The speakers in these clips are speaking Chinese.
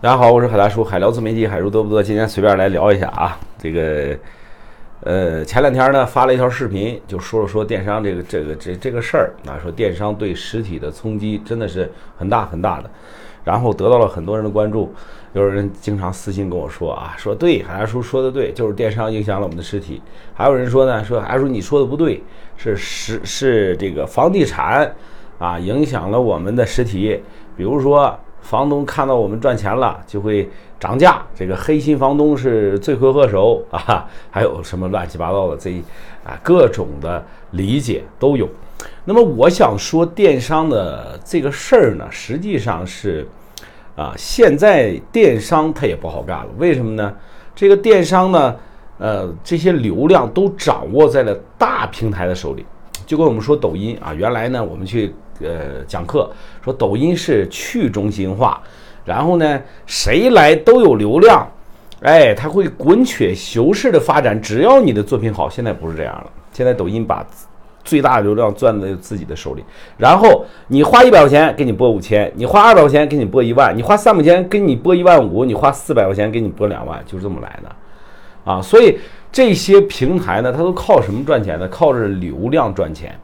大家好，我是海大叔，海聊自媒体，海叔多不多？今天随便来聊一下啊，这个，呃，前两天呢发了一条视频，就说了说电商这个这个这这个事儿啊，说电商对实体的冲击真的是很大很大的，然后得到了很多人的关注，有人经常私信跟我说啊，说对，海大叔说的对，就是电商影响了我们的实体，还有人说呢，说海大叔你说的不对，是实是这个房地产啊影响了我们的实体，比如说。房东看到我们赚钱了，就会涨价。这个黑心房东是罪魁祸首啊！还有什么乱七八糟的这啊各种的理解都有。那么我想说，电商的这个事儿呢，实际上是啊，现在电商它也不好干了。为什么呢？这个电商呢，呃，这些流量都掌握在了大平台的手里。就跟我们说抖音啊，原来呢，我们去。呃，讲课说抖音是去中心化，然后呢，谁来都有流量，哎，它会滚雪球式的发展，只要你的作品好。现在不是这样了，现在抖音把最大的流量攥在自己的手里，然后你花一百块钱给你播五千，你花二百块钱给你播一万，你花三百块钱给你播一万五，你花四百块钱给你播两万，就是这么来的啊。所以这些平台呢，它都靠什么赚钱呢？靠着流量赚钱。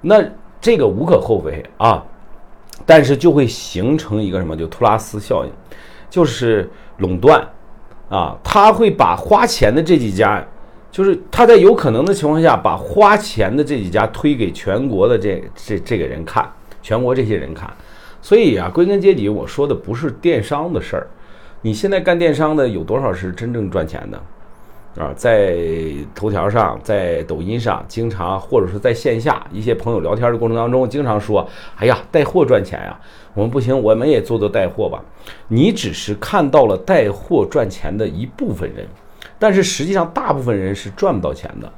那。这个无可厚非啊，但是就会形成一个什么，就图拉斯效应，就是垄断啊，他会把花钱的这几家，就是他在有可能的情况下，把花钱的这几家推给全国的这这这个人看，全国这些人看，所以啊，归根结底，我说的不是电商的事儿，你现在干电商的有多少是真正赚钱的？啊，在头条上，在抖音上，经常或者是在线下一些朋友聊天的过程当中，经常说：“哎呀，带货赚钱呀，我们不行，我们也做做带货吧。”你只是看到了带货赚钱的一部分人，但是实际上大部分人是赚不到钱的。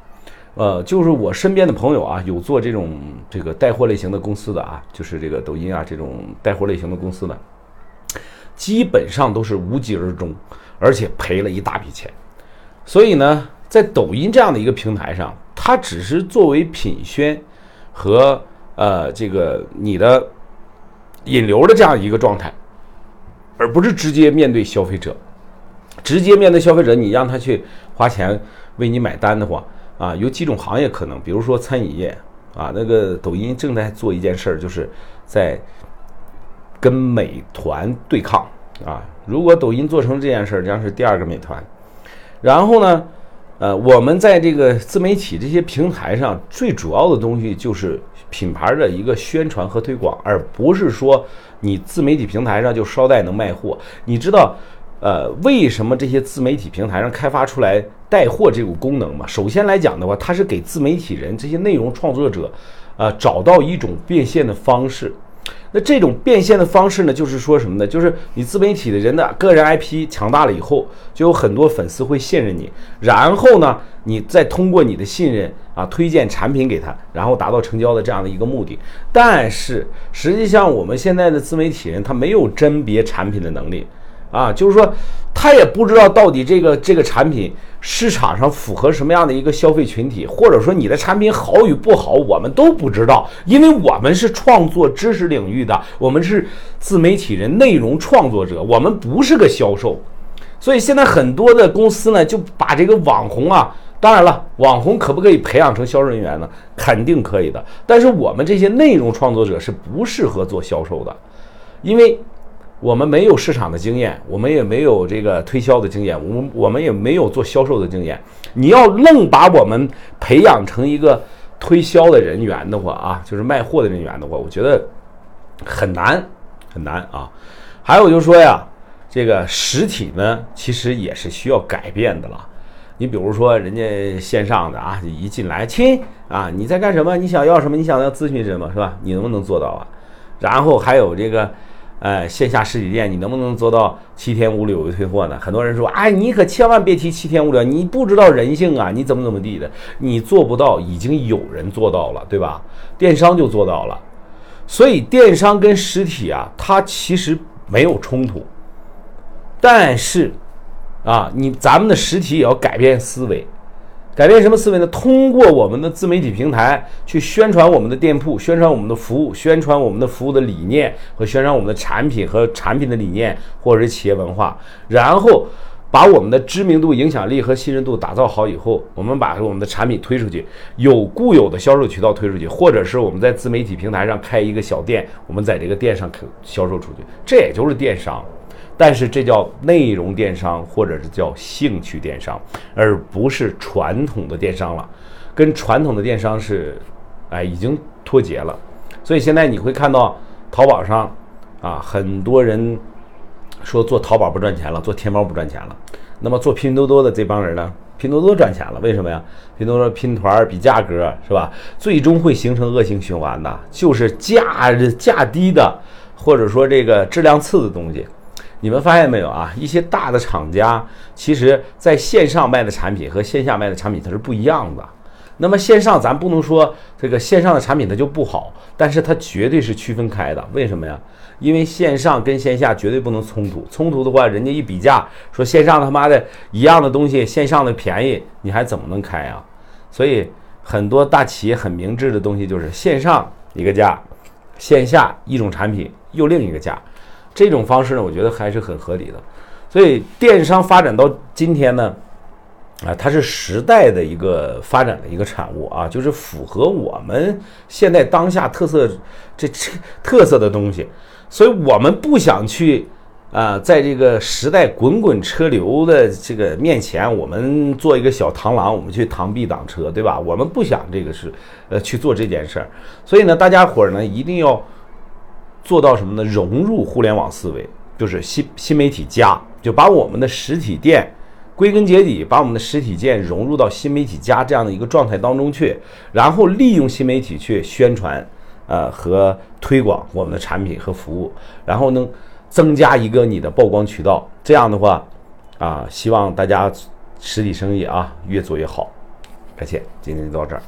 呃，就是我身边的朋友啊，有做这种这个带货类型的公司的啊，就是这个抖音啊这种带货类型的公司的，基本上都是无疾而终，而且赔了一大笔钱。所以呢，在抖音这样的一个平台上，它只是作为品宣和呃这个你的引流的这样一个状态，而不是直接面对消费者。直接面对消费者，你让他去花钱为你买单的话，啊，有几种行业可能，比如说餐饮业啊，那个抖音正在做一件事儿，就是在跟美团对抗啊。如果抖音做成这件事儿，将是第二个美团。然后呢，呃，我们在这个自媒体这些平台上，最主要的东西就是品牌的一个宣传和推广，而不是说你自媒体平台上就捎带能卖货。你知道，呃，为什么这些自媒体平台上开发出来带货这个功能吗？首先来讲的话，它是给自媒体人这些内容创作者，呃，找到一种变现的方式。那这种变现的方式呢，就是说什么呢？就是你自媒体的人的个人 IP 强大了以后，就有很多粉丝会信任你，然后呢，你再通过你的信任啊，推荐产品给他，然后达到成交的这样的一个目的。但是实际上，我们现在的自媒体人他没有甄别产品的能力。啊，就是说，他也不知道到底这个这个产品市场上符合什么样的一个消费群体，或者说你的产品好与不好，我们都不知道，因为我们是创作知识领域的，我们是自媒体人、内容创作者，我们不是个销售，所以现在很多的公司呢，就把这个网红啊，当然了，网红可不可以培养成销售人员呢？肯定可以的，但是我们这些内容创作者是不适合做销售的，因为。我们没有市场的经验，我们也没有这个推销的经验，我们我们也没有做销售的经验。你要愣把我们培养成一个推销的人员的话啊，就是卖货的人员的话，我觉得很难很难啊。还有就是说呀，这个实体呢，其实也是需要改变的了。你比如说，人家线上的啊，一进来亲啊，你在干什么？你想要什么？你想要咨询什么？是吧？你能不能做到啊？然后还有这个。呃，线下实体店你能不能做到七天无理由退货呢？很多人说，哎，你可千万别提七天无理由，你不知道人性啊，你怎么怎么地的，你做不到，已经有人做到了，对吧？电商就做到了，所以电商跟实体啊，它其实没有冲突，但是，啊，你咱们的实体也要改变思维，改变什么思维呢？通过我们的自媒体平台去宣传我们的店铺，宣传我们的服务，宣传我们的服务的理念和宣传我们的产品和产品的理念，或者是企业文化，然后把我们的知名度、影响力和信任度打造好以后，我们把我们的产品推出去，有固有的销售渠道推出去，或者是我们在自媒体平台上开一个小店，我们在这个店上可销售出去，这也就是电商。但是这叫内容电商，或者是叫兴趣电商，而不是传统的电商了，跟传统的电商是，哎，已经脱节了。所以现在你会看到淘宝上，啊，很多人说做淘宝不赚钱了，做天猫不赚钱了。那么做拼多多的这帮人呢，拼多多赚钱了，为什么呀？拼多多拼团比价格是吧？最终会形成恶性循环的，就是价价低的，或者说这个质量次的东西。你们发现没有啊？一些大的厂家，其实在线上卖的产品和线下卖的产品它是不一样的。那么线上咱不能说这个线上的产品它就不好，但是它绝对是区分开的。为什么呀？因为线上跟线下绝对不能冲突，冲突的话，人家一比价说线上他妈的一样的东西，线上的便宜，你还怎么能开啊？所以很多大企业很明智的东西就是线上一个价，线下一种产品又另一个价。这种方式呢，我觉得还是很合理的，所以电商发展到今天呢，啊，它是时代的一个发展的一个产物啊，就是符合我们现在当下特色这这特色的东西，所以我们不想去啊，在这个时代滚滚车流的这个面前，我们做一个小螳螂，我们去螳臂挡车，对吧？我们不想这个是呃去做这件事儿，所以呢，大家伙儿呢一定要。做到什么呢？融入互联网思维，就是新新媒体加，就把我们的实体店，归根结底把我们的实体店融入到新媒体加这样的一个状态当中去，然后利用新媒体去宣传，呃和推广我们的产品和服务，然后呢增加一个你的曝光渠道，这样的话，啊希望大家实体生意啊越做越好。感谢，今天就到这儿。